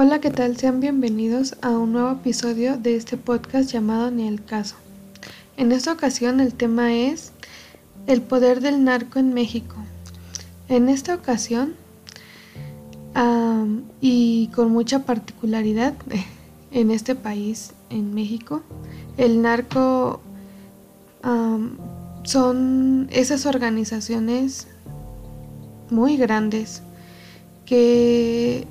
Hola, ¿qué tal? Sean bienvenidos a un nuevo episodio de este podcast llamado Ni el caso. En esta ocasión el tema es el poder del narco en México. En esta ocasión, y con mucha particularidad en este país, en México, el narco son esas organizaciones muy grandes que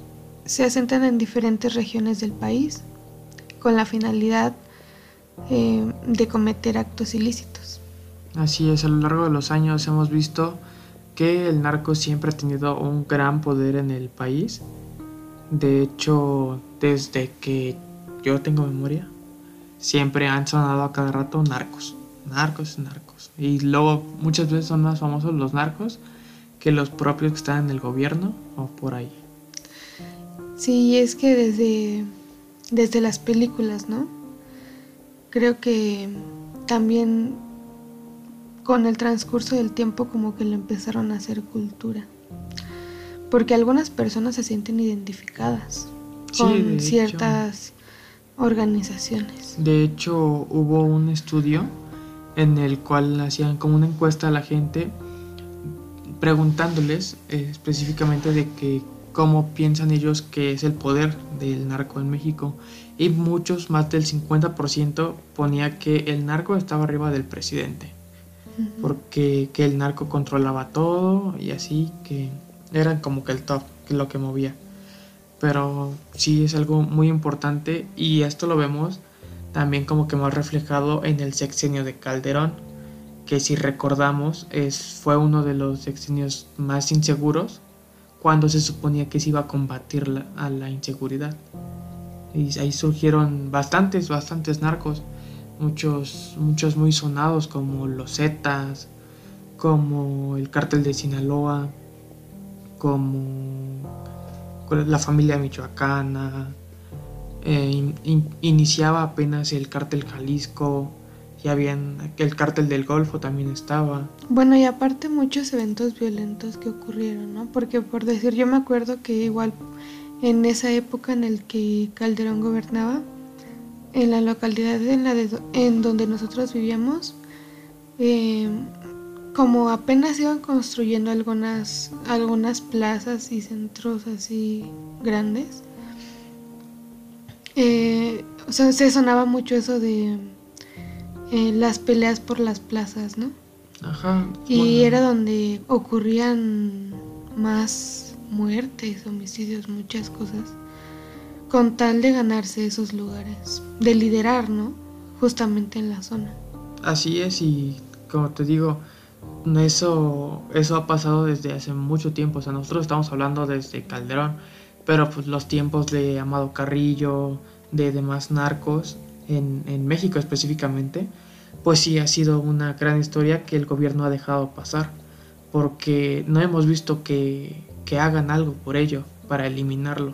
se asentan en diferentes regiones del país con la finalidad eh, de cometer actos ilícitos. Así es, a lo largo de los años hemos visto que el narco siempre ha tenido un gran poder en el país. De hecho, desde que yo tengo memoria, siempre han sonado a cada rato narcos, narcos, narcos. Y luego muchas veces son más famosos los narcos que los propios que están en el gobierno o por ahí. Sí, es que desde, desde las películas, ¿no? Creo que también con el transcurso del tiempo como que le empezaron a hacer cultura. Porque algunas personas se sienten identificadas con ciertas organizaciones. De hecho, hubo un estudio en el cual hacían como una encuesta a la gente preguntándoles eh, específicamente de que cómo piensan ellos que es el poder del narco en México. Y muchos, más del 50%, ponía que el narco estaba arriba del presidente. Porque que el narco controlaba todo y así, que eran como que el top, que lo que movía. Pero sí es algo muy importante y esto lo vemos también como que más reflejado en el sexenio de Calderón, que si recordamos es, fue uno de los sexenios más inseguros cuando se suponía que se iba a combatir a la inseguridad. Y ahí surgieron bastantes, bastantes narcos, muchos, muchos muy sonados como los Zetas, como el cártel de Sinaloa, como la familia michoacana, eh, iniciaba apenas el cártel Jalisco, ya habían el cártel del Golfo también estaba. Bueno, y aparte muchos eventos violentos que ocurrieron, ¿no? Porque por decir, yo me acuerdo que igual en esa época en el que Calderón gobernaba, en la localidad en, la en donde nosotros vivíamos, em, como apenas iban construyendo algunas, algunas plazas y centros así grandes, eh, o sea, se sonaba mucho eso de eh, las peleas por las plazas, ¿no? Ajá. Y era donde ocurrían más muertes, homicidios, muchas cosas, con tal de ganarse esos lugares, de liderar, ¿no? Justamente en la zona. Así es, y como te digo, eso, eso ha pasado desde hace mucho tiempo, o sea, nosotros estamos hablando desde Calderón, pero pues los tiempos de Amado Carrillo, de demás narcos, en, México específicamente, pues sí ha sido una gran historia que el gobierno ha dejado pasar, porque no hemos visto que, hagan algo por ello, para eliminarlo.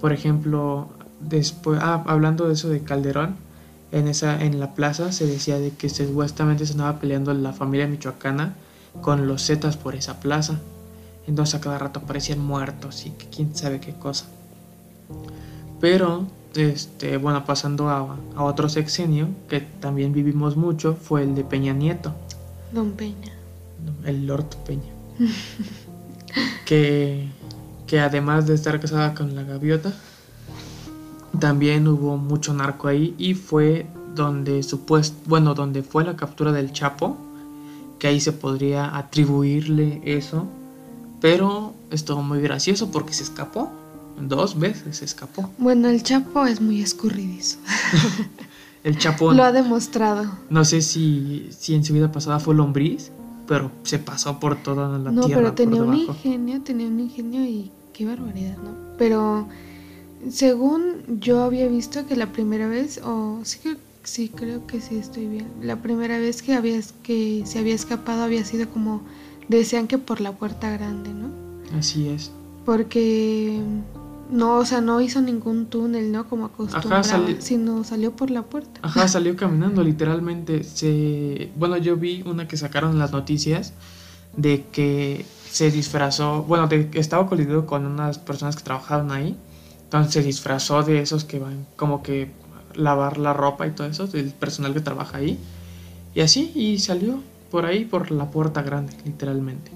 Por ejemplo, después, ah, hablando de eso de Calderón, en, esa, en la plaza se decía de que supuestamente se andaba peleando la familia michoacana con los zetas por esa plaza. Entonces a cada rato aparecían muertos y que quién sabe qué cosa. Pero este, bueno, pasando a, otro sexenio que también vivimos mucho, fue el de Peña Nieto. Don Peña. El Lord Peña. que, que además de estar casada con la gaviota, también hubo mucho narco ahí y fue donde supuesto, bueno, donde fue la captura del Chapo, que ahí se podría atribuirle eso, pero estuvo muy gracioso porque se escapó Dos veces escapó. Bueno, el Chapo es muy escurridizo. el Chapo. Lo ha demostrado. No sé si, si en su vida pasada fue lombriz, pero se pasó por toda la tierra. No, pero tenía un ingenio, tenía un ingenio y qué barbaridad, ¿no? Pero según yo había visto que la primera vez, o sí, sí creo que sí estoy bien, la primera vez que, había, que se había escapado había sido como, decían que por la puerta grande, ¿no? Así es. Porque no, o sea, no hizo ningún túnel, ¿no? Como acostumbraba, sino salió por la puerta. Ajá, salió caminando, literalmente. Se, bueno, yo vi una que sacaron las noticias de que se disfrazó, bueno, de que estaba colidido con unas personas que trabajaban ahí, Entonces se disfrazó de esos que van como que lavar la ropa y todo eso, del personal que trabaja ahí. Y así, y salió por ahí, por la puerta grande, literalmente.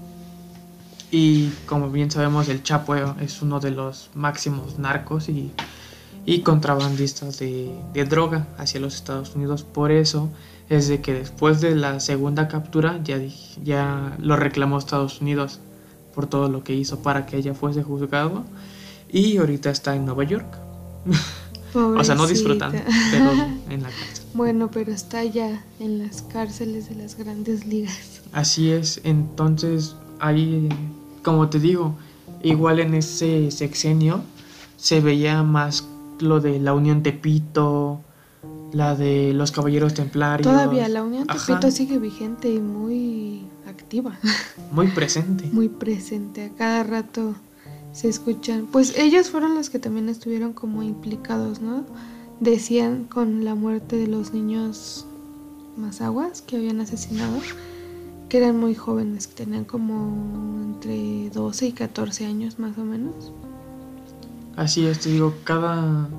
Y como bien sabemos, el Chapo es uno de los máximos narcos y, y contrabandistas de, de, droga hacia los Estados Unidos. Por eso es de que después de la segunda captura ya, ya lo reclamó Estados Unidos por todo lo que hizo para que ella fuese juzgado. Y ahorita está en Nueva York. o sea, no disfrutando, pero en la cárcel. Bueno, pero está ya en las cárceles de las grandes ligas. Así es, entonces ahí, como te digo, igual en ese sexenio se veía más lo de la Unión Tepito, la de los Caballeros Templarios. Todavía la Unión Tepito sigue vigente y muy activa. Muy presente. Muy presente, a cada rato se escuchan. Pues ellos fueron los que también estuvieron como implicados, ¿no? Decían con la muerte de los niños Mazaguas que habían asesinado, que eran muy jóvenes, que tenían como entre 12 y 14 años más o menos. Así es, te digo, cada.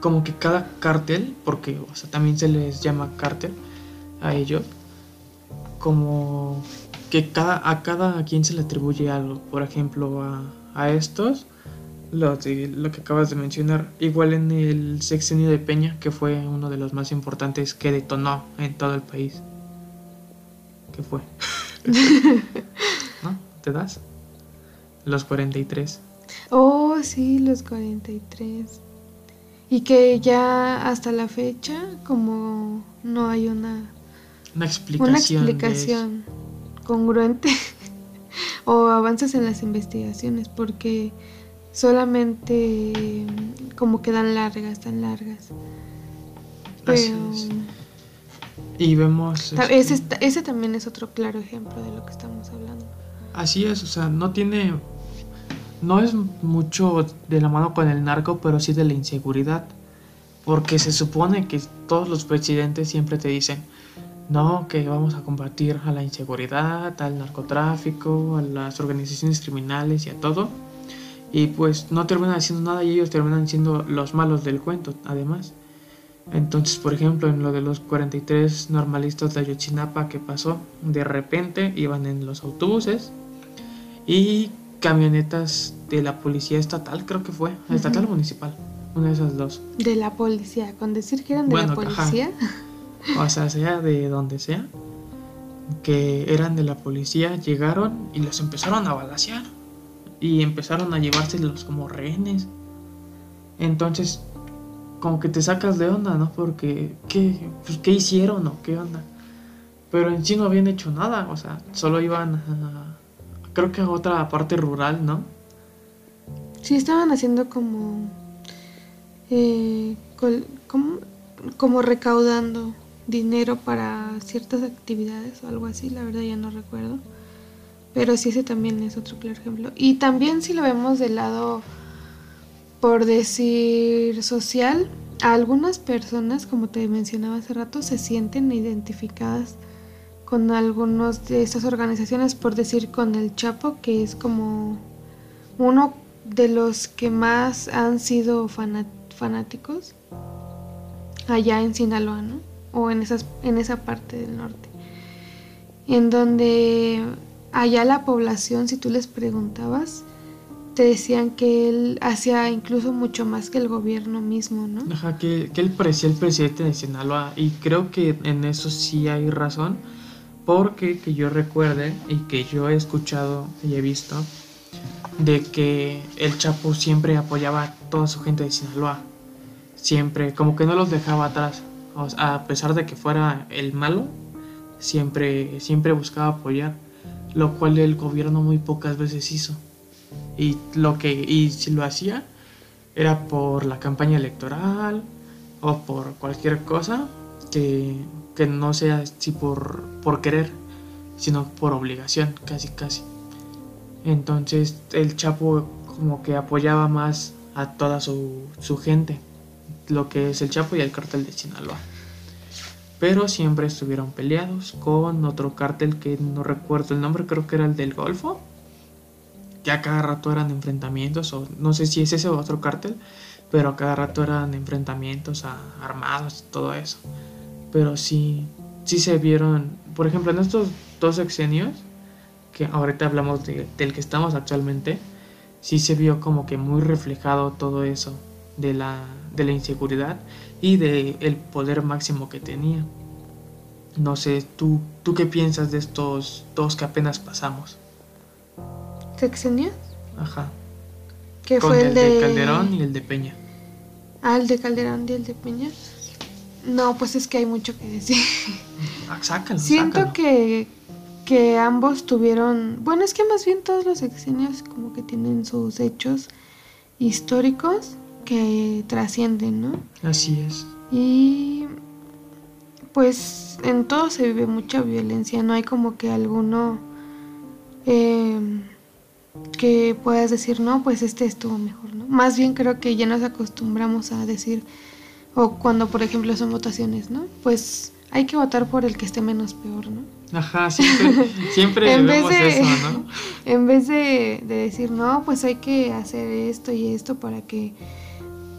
Como que cada cártel, porque o sea, también se les llama cártel a ellos, como que cada, a cada quien se le atribuye algo. Por ejemplo, a, a estos lo, lo que acabas de mencionar. Igual en el sexenio de Peña, que fue uno de los más importantes que detonó en todo el país. ¿Qué fue? ¿No? ¿Te das? Los 43. Oh, sí, los 43. Y que ya hasta la fecha, como no hay una, una explicación, una explicación congruente o avances en las investigaciones, porque solamente como quedan largas, tan largas. Pero... Y vemos... Ese, este, ese también es otro claro ejemplo de lo que estamos hablando. Así es, o sea, no tiene... No es mucho de la mano con el narco, pero sí de la inseguridad. Porque se supone que todos los presidentes siempre te dicen, no, que vamos a combatir a la inseguridad, al narcotráfico, a las organizaciones criminales y a todo y pues no terminan haciendo nada y ellos terminan siendo los malos del cuento, además. Entonces, por ejemplo, en lo de los 43 normalistas de Ayotzinapa que pasó, de repente iban en los autobuses y camionetas de la policía estatal, creo que fue, estatal o municipal, una de esas dos. De la policía, con decir que eran de la policía. O sea, sea de donde sea, que eran de la policía, llegaron y los empezaron a balasear y empezaron a llevárselos como rehenes. Entonces, como que te sacas de onda, ¿no? Porque, ¿qué, pues, ¿qué hicieron o qué onda? Pero en sí no habían hecho nada, o sea, solo iban a, creo que a otra parte rural, ¿no? Sí, estaban haciendo como, eh, como, como recaudando dinero para ciertas actividades o algo así, la verdad ya no recuerdo. Pero sí, ese también es otro claro ejemplo. Y también si lo vemos del lado, por decir, social, algunas personas, como te mencionaba hace rato, se sienten identificadas con algunos de estas organizaciones, por decir con el Chapo, que es como uno de los que más han sido fanáticos allá en Sinaloa, ¿no? O en, esas, en esa parte del norte. En donde allá la población, si tú les preguntabas, te decían que él hacía incluso mucho más que el gobierno mismo, ¿no? Ajá, que, él parecía el presidente de Sinaloa y creo que en eso sí hay razón, porque que yo recuerde y que yo he escuchado y he visto de que el Chapo siempre apoyaba a toda su gente de Sinaloa, siempre, como que no los dejaba atrás, a pesar de que fuera el malo, siempre, siempre buscaba apoyar lo cual el gobierno muy pocas veces hizo. Y lo que y si lo hacía era por la campaña electoral o por cualquier cosa que, que no sea así por, por querer, sino por obligación, casi casi. Entonces el Chapo como que apoyaba más a toda su, su gente, lo que es el Chapo y el cartel de Sinaloa pero siempre estuvieron peleados con otro cártel que no recuerdo el nombre, creo que era el del Golfo. Que a cada rato eran enfrentamientos, o no sé si es ese otro cártel, pero a cada rato eran enfrentamientos a armados y todo eso. Pero sí, sí se vieron, por ejemplo, en estos dos sexenios, que ahorita hablamos del que estamos actualmente, sí se vio como que muy reflejado todo eso de la, de la inseguridad y del el poder máximo que tenía. No sé, ¿tú, ¿tú qué piensas de estos dos que apenas pasamos? ¿Sexenios? Ajá. Que Con fue el, de... Calderón y el de Peña. Ah, el de Calderón y el de Peña. No, pues es que hay mucho que decir. Ah, sácalo, Siento sácalo. que, que ambos tuvieron, bueno, es que más bien todos los sexenios como que tienen sus hechos históricos que trascienden, ¿no? Así es. Y pues en todo se vive mucha violencia, no hay como que alguno eh, que puedas decir, no, pues este estuvo mejor, ¿no? Más bien creo que ya nos acostumbramos a decir, o cuando por ejemplo son votaciones, ¿no? Pues hay que votar por el que esté menos peor, ¿no? Ajá, siempre, siempre En vez vemos de- eso, ¿no? En vez de, de decir, no, pues hay que hacer esto y esto para que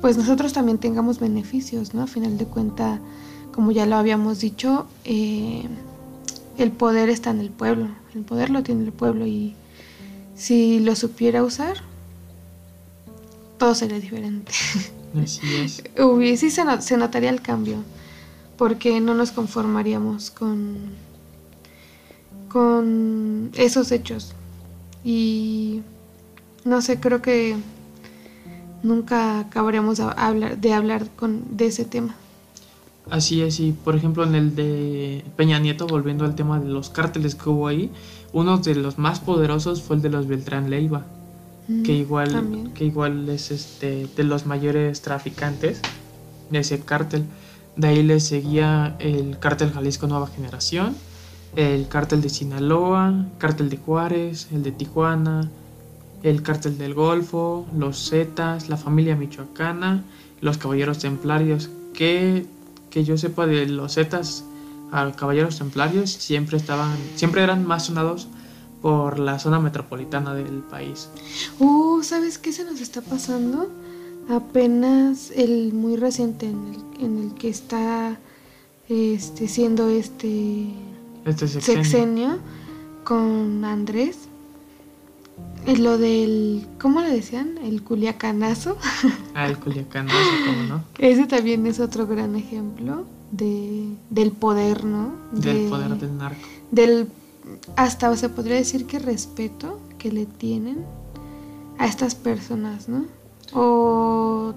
pues nosotros también tengamos beneficios, ¿no? A final de cuenta, como ya lo habíamos dicho, eh, el poder está en el pueblo, el poder lo tiene el pueblo y si lo supiera usar, todo sería diferente. Así es. Sí se, no- se notaría el cambio, porque no nos conformaríamos con, con esos hechos. Y no sé, creo que nunca acabaríamos a- hablar, de hablar con, de ese tema. Así es, y por ejemplo en el de Peña Nieto, volviendo al tema de los cárteles que hubo ahí, uno de los más poderosos fue el de los Beltrán Leiva, que Mm, igual, también. que igual es este de los mayores traficantes de ese cártel. De ahí le seguía el cártel Jalisco Nueva Generación, el cártel de Sinaloa, cártel de Juárez, el de Tijuana, el cártel del Golfo, los Zetas, la familia michoacana, los caballeros templarios, que, que yo sepa de los Zetas a caballeros templarios siempre estaban, siempre eran más sonados por la zona metropolitana del país. Uh, ¿sabes qué se nos está pasando? Apenas el muy reciente en el, en el que está este, siendo este Este sexenio. sexenio con Andrés. Eh, Lo del, ¿cómo le decían? El culiacanazo. Ah, el Culiacanazo, ¿cómo no? Ese también es otro gran ejemplo de, del poder, ¿no? Del De- poder del narco. del hasta se podría decir que respeto que le tienen a estas personas, ¿no? O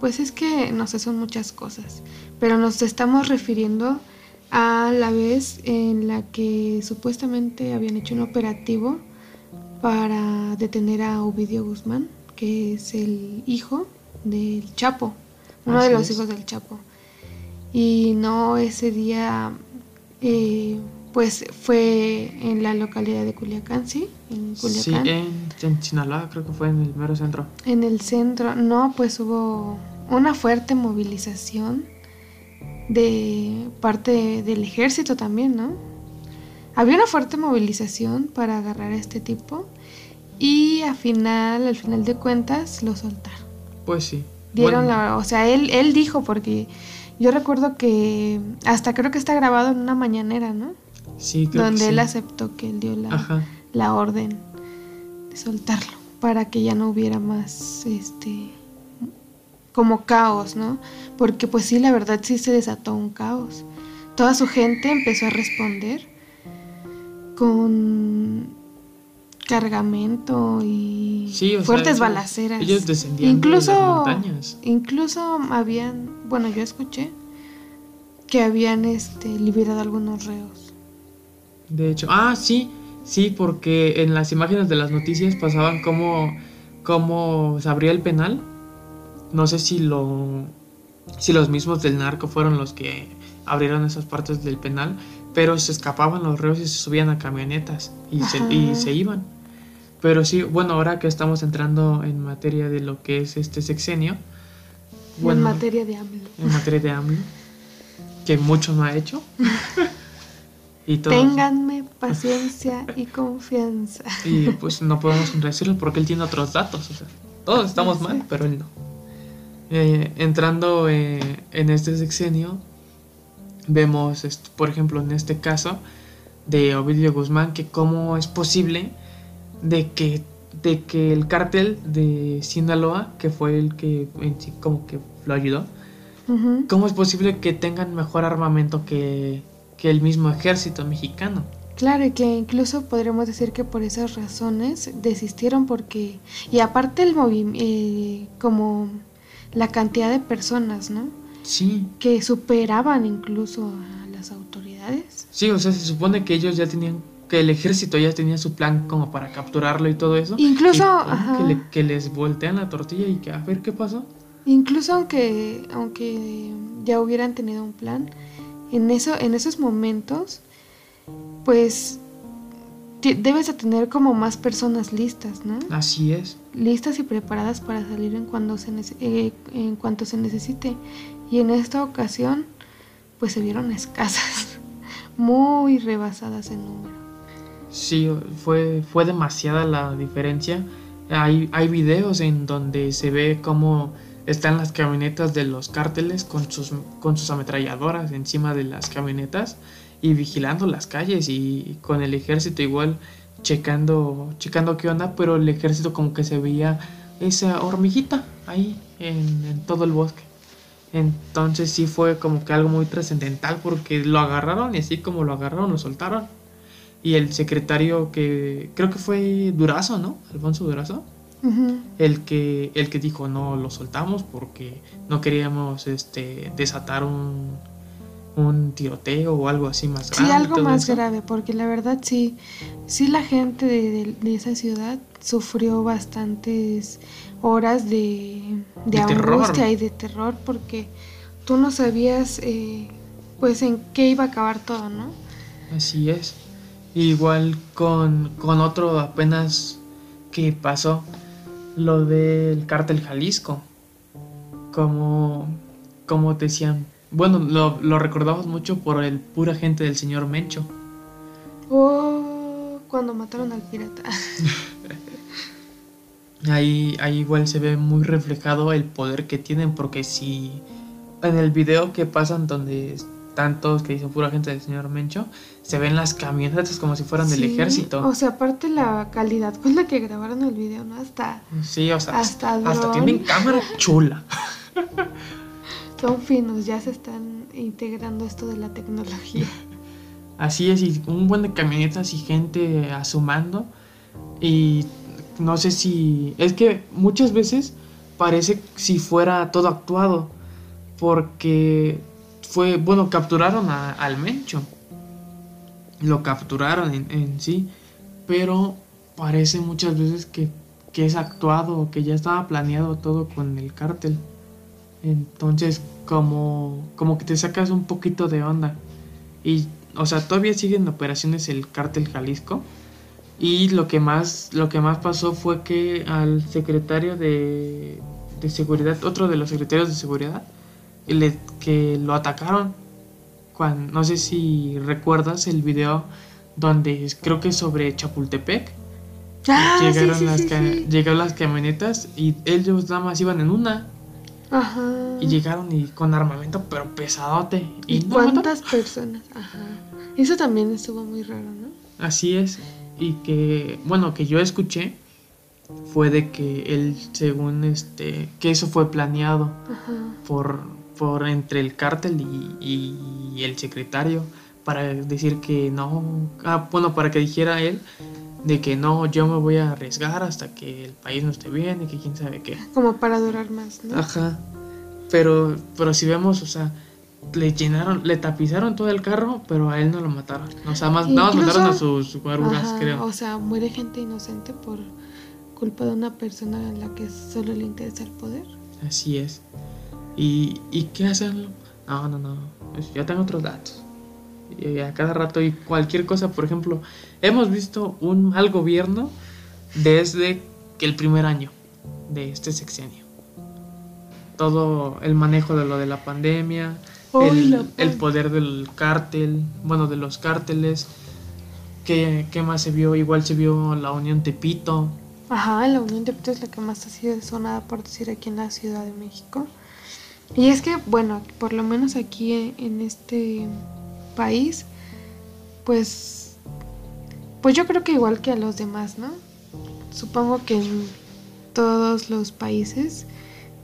pues es que no sé, son muchas cosas, pero nos estamos refiriendo a la vez en la que supuestamente habían hecho un operativo para detener a Ovidio Guzmán, que es el hijo del Chapo, uno Así de los es. hijos del Chapo. Y no ese día eh, pues fue en la localidad de Culiacán, ¿sí? En Sí, Culiacán. en, en Sinaloa, creo que fue en el mero centro. En el centro, no, pues hubo una fuerte movilización de parte del ejército también, ¿no? Había una fuerte movilización para agarrar a este tipo y al final, al final de cuentas, lo soltaron. Pues sí. Dieron Bueno, la, o sea, él, él dijo porque yo recuerdo que hasta creo que está grabado en una mañanera, ¿no? Sí, creo donde que él sí. aceptó que él dio la, Ajá. la orden de soltarlo para que ya no hubiera más este como caos, ¿no? Porque pues sí, la verdad sí se desató un caos. Toda su gente empezó a responder con cargamento y Sí, o sea, fuertes balaceras. ellos descendían de incluso, las montañas. Incluso habían, bueno, yo escuché que habían este liberado algunos reos. De hecho, ah, sí, sí, porque en las imágenes de las noticias pasaban cómo, cómo se abría el penal. No sé si lo si los mismos del narco fueron los que abrieron esas partes del penal, pero se escapaban los reos y se subían a camionetas y, se, y se iban. Pero sí, bueno, ahora que estamos entrando en materia de lo que es este sexenio, bueno, en materia de AMLO. en materia de AMLO, que mucho no ha hecho. y Ténganme paciencia y confianza. Y pues no podemos contradecirlo porque él tiene otros datos. O sea, todos estamos mal, pero él no. Eh, entrando eh, en este sexenio, vemos, por ejemplo, en este caso de Ovidio Guzmán, que cómo es posible de que, de que el cártel de Sinaloa, que fue el que como que lo ayudó, ¿cómo es posible que tengan mejor armamento que, que el mismo ejército mexicano? Claro, y que incluso podríamos decir que por esas razones desistieron porque, y aparte el movimiento, eh, como la cantidad de personas, ¿no? Sí. Que superaban incluso a las autoridades. Sí, o sea, se supone que ellos ya tenían, que el ejército ya tenía su plan como para capturarlo y todo eso. Incluso... que, les voltean la tortilla y que a ver qué pasó. Incluso aunque, aunque ya hubieran tenido un plan, en, eso, en esos momentos, pues debes de tener como más personas listas, ¿no? Así es. Listas y preparadas para salir en, cuando se eh, en cuanto se necesite. Y en esta ocasión, pues se vieron escasas, muy rebasadas en número. Sí, fue, fue demasiada la diferencia. Hay, hay videos en donde se ve cómo están las camionetas de los cárteles con sus, con sus ametralladoras encima de las camionetas y vigilando las calles y con el ejército igual checando, checando qué onda, pero el ejército como que se veía esa hormiguita ahí en, todo el bosque. Entonces sí fue como que algo muy trascendental porque lo agarraron y así como lo agarraron lo soltaron. Y el secretario que creo que fue Durazo, ¿no? Alfonso Durazo. el, que, el que dijo no lo soltamos porque no queríamos este, desatar un, un tiroteo o algo así más grave. Sí, algo más grave, porque la verdad sí, sí la gente de, esa ciudad sufrió bastantes horas de, de, angustia y de terror porque tú no sabías eh, pues en qué iba a acabar todo, ¿no? Así es. Igual con, con otro apenas que pasó, lo del cártel Jalisco. Como, como decían, bueno, lo, lo, recordamos mucho por el pura gente del señor Mencho. Oh, cuando mataron al pirata. ahí, ahí igual se ve muy reflejado el poder que tienen, porque si en el video que pasan donde están todos que dicen pura gente del señor Mencho, se ven las camionetas como si fueran del ejército. O sea, aparte la calidad con la que grabaron el video, ¿no? Hasta. Sí, o sea, hasta, hasta tienen cámara chula. son finos, ya se están integrando esto de la tecnología. Así es, y un buen de camionetas y gente asumando. Y no sé si. Es que muchas veces parece si fuera todo actuado. Porque fue. Bueno, capturaron al Mencho. Lo capturaron en, en, sí. Pero parece muchas veces que, es actuado, que ya estaba planeado todo con el cártel. Entonces, como, como que te sacas un poquito de onda. Y, o sea, todavía siguen operaciones el cártel Jalisco. Y lo que más, lo que más pasó fue que al secretario de seguridad, otro de los secretarios de seguridad, le, que lo atacaron. Cuando, no sé si recuerdas el video donde creo que sobre Chapultepec. Ah, llegaron, las llegaron las camionetas y ellos nada más iban en una y llegaron y con armamento, pero pesadote. ¿Y, cuántas personas? Ajá. Eso también estuvo muy raro, ¿no? Así es. Y que, bueno, que yo escuché fue de que él, según este, que eso fue planeado por, por entre el cártel y, y, el secretario para decir que no, ah, bueno, para que dijera él de que no, yo me voy a arriesgar hasta que el país no esté bien y que quién sabe qué. Como para durar más, ¿no? Ajá. Pero, pero si vemos, o sea, le llenaron, le tapizaron todo el carro, pero a él no lo mataron. O sea, más, nada más mataron a sus guaruras, creo. O sea, muere gente inocente por culpa de una persona a la que solo le interesa el poder. Así es. ¿Y, y qué hacen? No, no, no. Ya tengo otros datos. Y a cada rato y cualquier cosa, por ejemplo, hemos visto un mal gobierno desde que el primer año de este sexenio. Todo el manejo de lo de la pandemia, el, el, poder del cártel, bueno, de los cárteles, ¿Qué, ¿Qué más se vio? Igual se vio la Unión Tepito. Ajá, la Unión Tepito es la que más ha sido sonada, por decir, aquí en la Ciudad de México. Y es que, bueno, por lo menos aquí en este país, pues, pues yo creo que igual que a los demás, ¿no? Supongo que en todos los países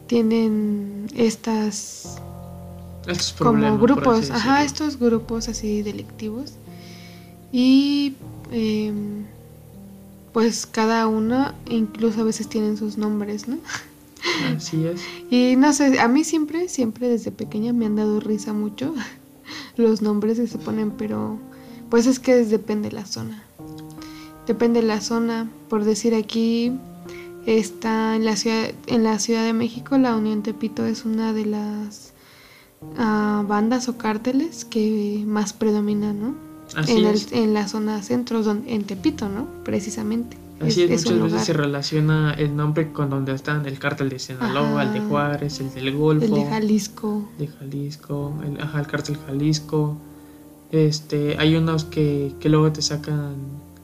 tienen estas Estos como grupos, ajá, estos grupos así delictivos. Y em, pues cada uno incluso a veces tienen sus nombres, ¿no? Así es. Y no sé, a mí siempre, siempre desde pequeña me han dado risa mucho los nombres que se ponen, pero pues es que depende de la zona. Depende de la zona. Por decir aquí está en la ciudad, en la Ciudad de México, la Unión Tepito es una de las ah, bandas o cárteles que más predominan, ¿no? Así en, es. el- en la zona centro, en Tepito, ¿no? Precisamente. Así es, muchas veces lugar. se relaciona el nombre con donde están el cártel de Sinaloa, el de. Juárez, el del Golfo, El de Jalisco. de Jalisco, el, ajá, el cártel Jalisco. Este, hay unos que, que luego te sacan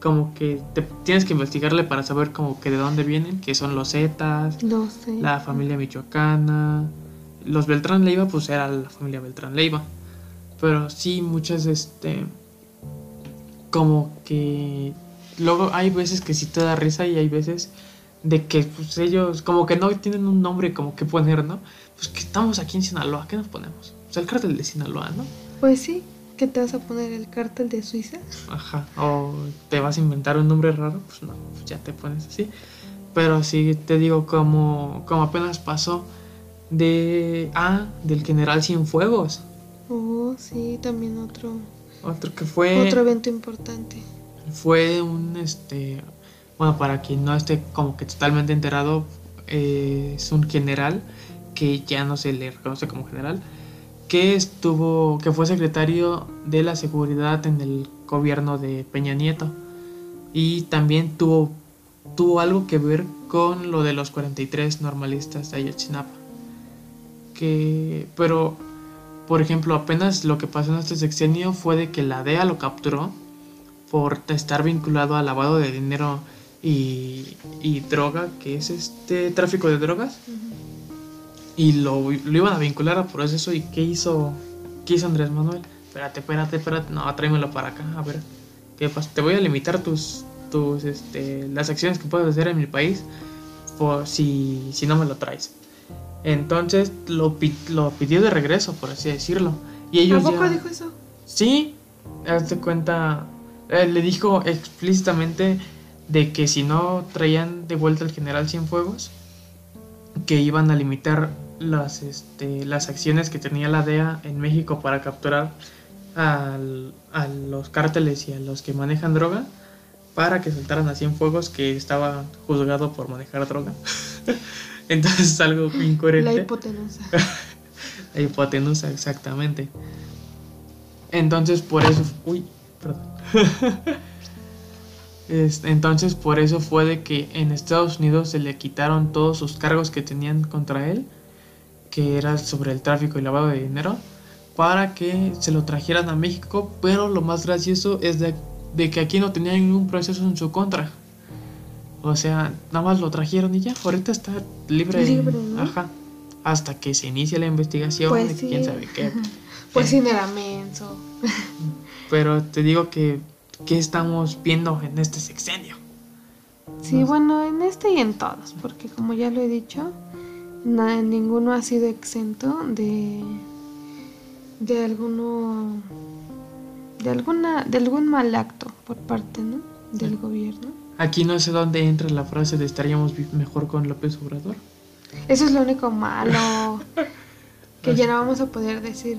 como que te tienes que investigarle para saber como que de dónde vienen, que son los Zetas, Lo sé. la familia michoacana, los Beltrán Leiva, pues era la familia Beltrán Leiva. Pero sí, muchas, este, como que luego hay veces que sí te da risa y hay veces de que pues ellos como que no tienen un nombre como que poner, ¿no? Pues que estamos aquí en Sinaloa, ¿qué nos ponemos? Pues el cártel de Sinaloa, ¿no? Pues sí, ¿qué te vas a poner? ¿El cártel de Suiza? Ajá. O te vas a inventar un nombre raro, pues no, pues ya te pones así. Pero sí te digo como, como apenas pasó de ah, del general Cienfuegos. Oh, sí, también otro, Otro que fue otro evento importante. Fue un este bueno para quien no esté como que totalmente enterado eh, es un general que ya no se le reconoce como general que estuvo que fue secretario de la seguridad en el gobierno de Peña Nieto. Y también tuvo tuvo algo que ver con lo de los 43 normalistas de Ayotzinapa que pero por ejemplo apenas lo que pasó en este sexenio fue de que la DEA lo capturó por estar vinculado al lavado de dinero y, y droga, que es este tráfico de drogas, y lo, lo iban a vincular a proceso. ¿Y qué hizo, qué hizo Andrés Manuel? Espérate, espérate, espérate, no, tráemelo para acá, a ver, ¿qué pasa? Te voy a limitar tus, tus, este, las acciones que puedes hacer en mi país por si, si no me lo traes. Entonces lo, lo pidió de regreso, por así decirlo. Y ellos ¿A poco ya- dijo eso? Sí, hazte cuenta, eh, le dijo explícitamente de que si no traían de vuelta al general Cienfuegos, que iban a limitar las, este, las acciones que tenía la DEA en México para capturar al- a los cárteles y a los que manejan droga, para que soltaran a Cienfuegos que estaba juzgado por manejar droga. Entonces es algo La incoherente. hipotenusa. La hipotenusa, exactamente. Entonces, por eso. Uy, perdón. Este, entonces, por eso fue de que en Estados Unidos se le quitaron todos sus cargos que tenían contra él, que era sobre el tráfico y lavado de dinero, para que se lo trajeran a México. Pero lo más gracioso es de, de que aquí no tenía ningún proceso en su contra. O sea, nada más lo trajeron y ya, ahorita está libre. Libre, ¿no? Ajá. Hasta que se inicie la investigación, Pues de sí. quién sabe qué. Pues sí, no era menso. Pero te digo que, ¿qué estamos viendo en este sexenio? Sí, bueno, en este y en todos, porque como ya lo he dicho, na- ninguno ha sido exento de de alguno de alguna de algún mal acto por parte, ¿no? del Sí. gobierno. Aquí no sé dónde entra la frase de estaríamos mejor con López Obrador. Eso es lo único malo que ya no vamos a poder decir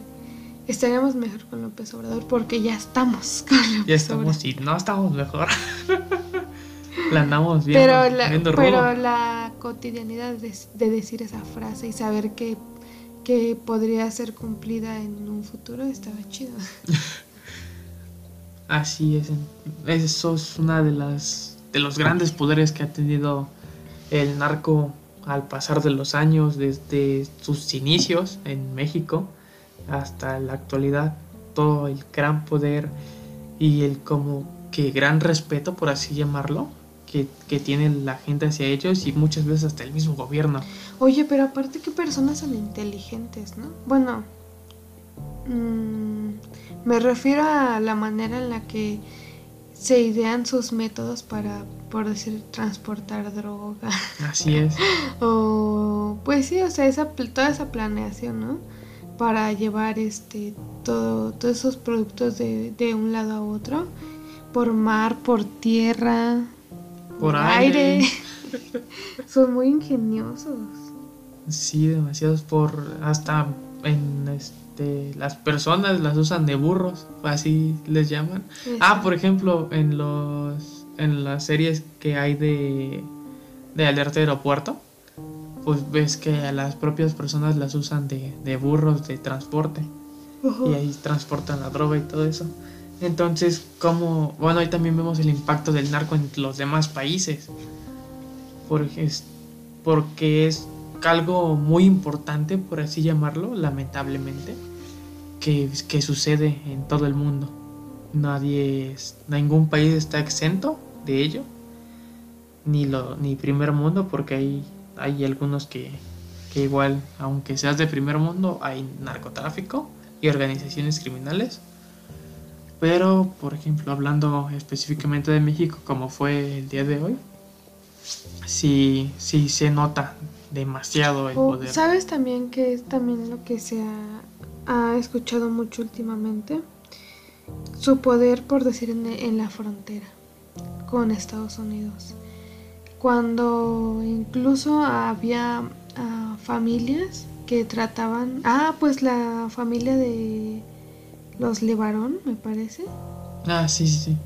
estaríamos mejor con López Obrador porque ya estamos con López Ya estamos, Obrador. y no estamos mejor. la andamos viendo, Pero la, viendo pero la cotidianidad de, de decir esa frase y saber que, que podría ser cumplida en un futuro estaba chido. Así es. Eso es una de las de los grandes poderes que ha tenido el narco al pasar de los años, desde sus inicios en México hasta la actualidad, todo el gran poder y el como que gran respeto, por así llamarlo, que, que tiene la gente hacia ellos y muchas veces hasta el mismo gobierno. Oye, pero aparte qué personas son inteligentes, ¿no? Bueno, mm, me refiero a la manera en la que se idean sus métodos para, por decir, transportar droga. Así es. o, pues sí, o sea, esa, toda esa planeación, ¿no? Para llevar este, todo, todos esos productos de, de un lado a otro, por mar, por tierra, por aire. Son muy ingeniosos. Sí, demasiados por hasta en este las personas las usan de burros, así les llaman. Ah, por ejemplo, en los en las series que hay de de alerta aeropuerto, pues ves que a las propias personas las usan de, de burros de transporte. Y ahí transportan la droga y todo eso. Entonces, como, bueno, ahí también vemos el impacto del narco en los demás países. Porque es, porque es algo muy importante, por así llamarlo, lamentablemente, que, que sucede en todo el mundo. Nadie, es, ningún país está exento de ello, ni, lo, ni primer mundo, porque hay, hay algunos que, que igual, aunque seas de primer mundo, hay narcotráfico y organizaciones criminales pero, por ejemplo, hablando específicamente de México, como fue el día de hoy, sí, sí se nota demasiado el poder. ¿Sabes también que es también lo que se ha, escuchado mucho últimamente? Su poder, por decir, en, la frontera con Estados Unidos. Cuando incluso había ah, familias que trataban... Ah, pues la familia de los Levarón, me parece. Ah, sí, sí, sí.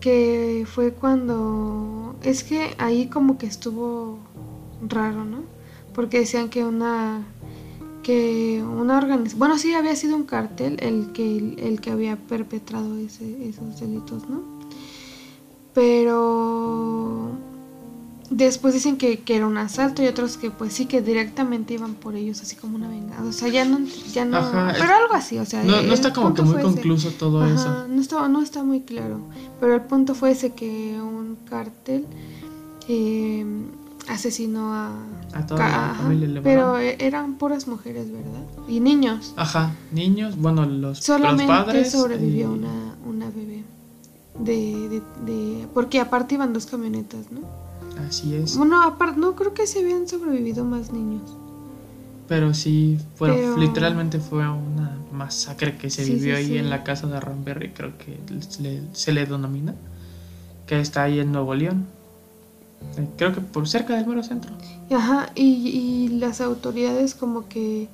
Que fue cuando... Es que ahí como que estuvo raro, ¿no? Porque decían que una... Que una organización... Bueno, sí, había sido un cartel el que, el que había perpetrado ese, esos delitos, ¿no? Pero Después dicen que, que, era un asalto y otros que pues sí que directamente iban por ellos así como una vengada. O sea, ya no, ya no pero algo así, o sea, no, no está como que muy concluso todo eso. No está, no está muy claro. Pero el punto fue ese que un cártel eh, asesinó a, a toda la familia Pero e, eran puras mujeres, ¿verdad? Y niños. Ajá, niños, bueno, los, Solamente los padres. sobrevivió una, una bebé. De, de, de, porque aparte iban dos camionetas, ¿no? Así es. Bueno, aparte, no creo que se habían sobrevivido más niños. Pero sí, fue, literalmente fue una masacre que se vivió ahí en la casa de Ramberry, creo que se le denomina, que está ahí en Nuevo León. Eh, creo que por cerca del mero centro. Ajá, y, y las autoridades como que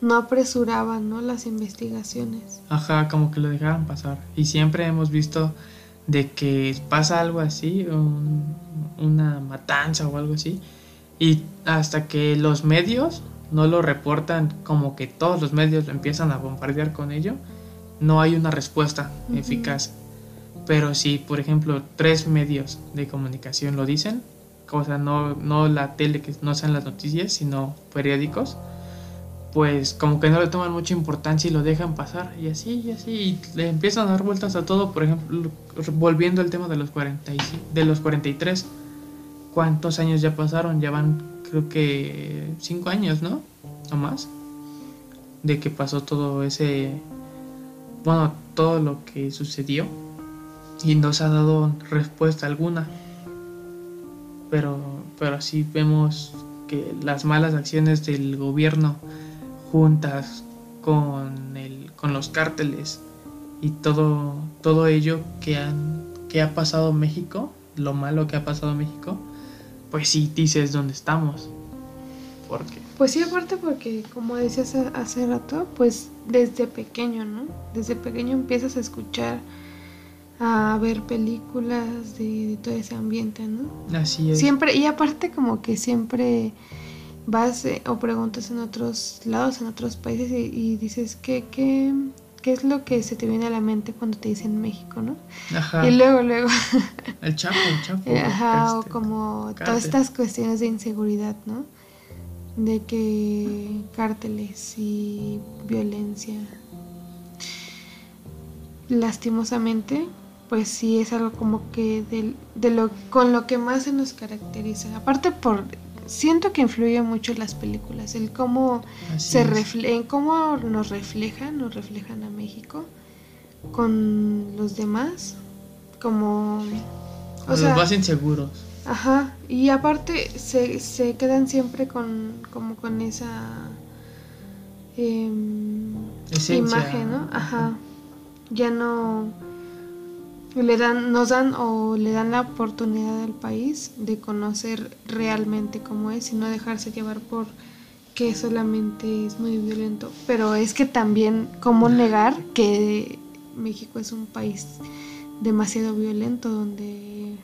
no apresuraban, ¿no? Las investigaciones. Ajá, como que lo dejaban pasar. Y siempre hemos visto de que pasa algo así, una matanza o algo así, y hasta que los medios no lo reportan como que todos los medios empiezan a bombardear con ello, no hay una respuesta eficaz. Pero si, por ejemplo, tres medios de comunicación lo dicen, o sea, no, no la tele, que no sean las noticias, sino periódicos, pues como que no le toman mucha importancia y lo dejan pasar y así y así y le empiezan a dar vueltas a todo, por ejemplo, volviendo al tema de los 45, de los 43. ¿Cuántos años ya pasaron? Ya van creo que cinco años, ¿no? O más. De que pasó todo ese bueno, todo lo que sucedió y no se ha dado respuesta alguna. Pero pero sí vemos que las malas acciones del gobierno juntas con, el, con los cárteles y todo, todo ello que, han, que ha pasado México, lo malo que ha pasado México, pues sí dices dónde estamos. ¿Por qué? Pues sí, aparte porque, como decías hace rato, pues desde pequeño, ¿no? Desde pequeño empiezas a escuchar, a ver películas de, de todo ese ambiente, ¿no? Así es. Siempre, y aparte como que siempre vas eh, o preguntas en otros lados, en otros países y, dices, ¿qué, ¿qué, qué, es lo que se te viene a la mente cuando te dicen México, no? Ajá. Y luego, luego... el Chapo, el Chapo. Ajá, o este, como todas estas cuestiones de inseguridad, ¿no? De que cárteles y violencia. Lastimosamente, pues sí es algo como que de, de lo con lo que más se nos caracteriza. Aparte por siento que influye mucho las películas, el cómo se refle en cómo nos reflejan, nos reflejan a México con los demás, como o sea, los más inseguros. Ajá, y aparte se, se quedan siempre con como con esa eh, imagen, ¿no? Ajá. Ya no le dan, nos dan o le dan la oportunidad al país de conocer realmente cómo es y no dejarse llevar por que solamente es muy violento. Pero es que también, ¿cómo negar que México es un país demasiado violento donde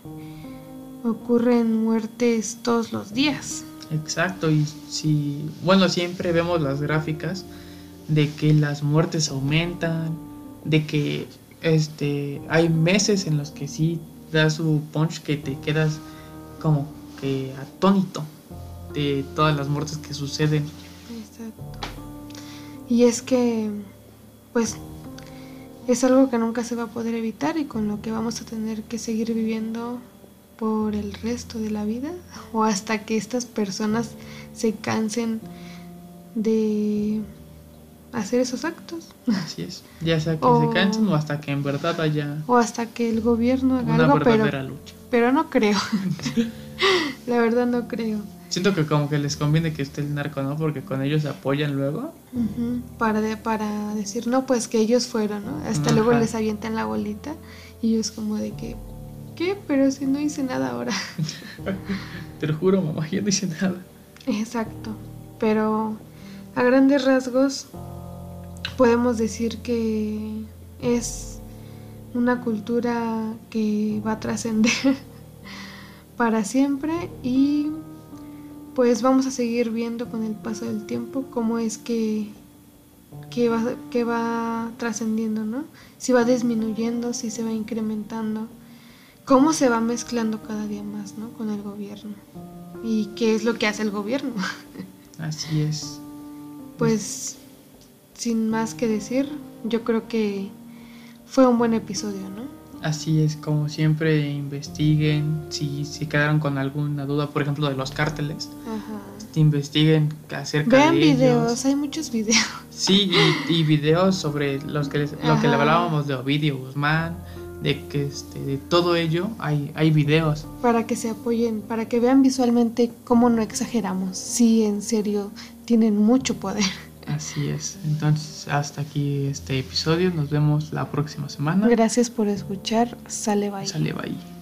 ocurren muertes todos los días? Exacto, y si, bueno, siempre vemos las gráficas de que las muertes aumentan, de que este, hay meses en los que sí da su punch que te quedas como que atónito de todas las muertes que suceden. Exacto. Y es que, pues, es algo que nunca se va a poder evitar y con lo que vamos a tener que seguir viviendo por el resto de la vida o hasta que estas personas se cansen de hacer esos actos. Así es, ya sea que se cansen o hasta que en verdad haya... O hasta que el gobierno haga algo, pero, lucha. pero no creo. La verdad no creo. Siento que como que les conviene que esté el narco, ¿no? Porque con ellos se apoyan luego. para, para decir, no, pues que ellos fueron, ¿no? Hasta luego les avientan la bolita y ellos como de que, ¿qué? Pero si no hice nada ahora. Te lo juro, mamá, yo no hice nada. Exacto. Pero a grandes rasgos podemos decir que es una cultura que va a trascender para siempre y pues vamos a seguir viendo con el paso del tiempo cómo es que, que va, que va trascendiendo, ¿no? Si va disminuyendo, si se va incrementando, cómo se va mezclando cada día más, ¿no? Con el gobierno. Y qué es lo que hace el gobierno. Así es. Pues sin más que decir, yo creo que fue un buen episodio, ¿no? Así es, como siempre, investiguen si, si quedaron con alguna duda, por ejemplo, de los cárteles. Ajá. Investiguen acerca Vean videos, hay muchos videos. Sí, y, videos sobre los que lo que le hablábamos de Ovidio Guzmán, de que este, de todo ello hay, hay videos. Para que se apoyen, para que vean visualmente cómo no exageramos. Sí, en serio, tienen mucho poder. Así es. Entonces, hasta aquí este episodio. Nos vemos la próxima semana. Gracias por escuchar. Sale bye. Sale bye.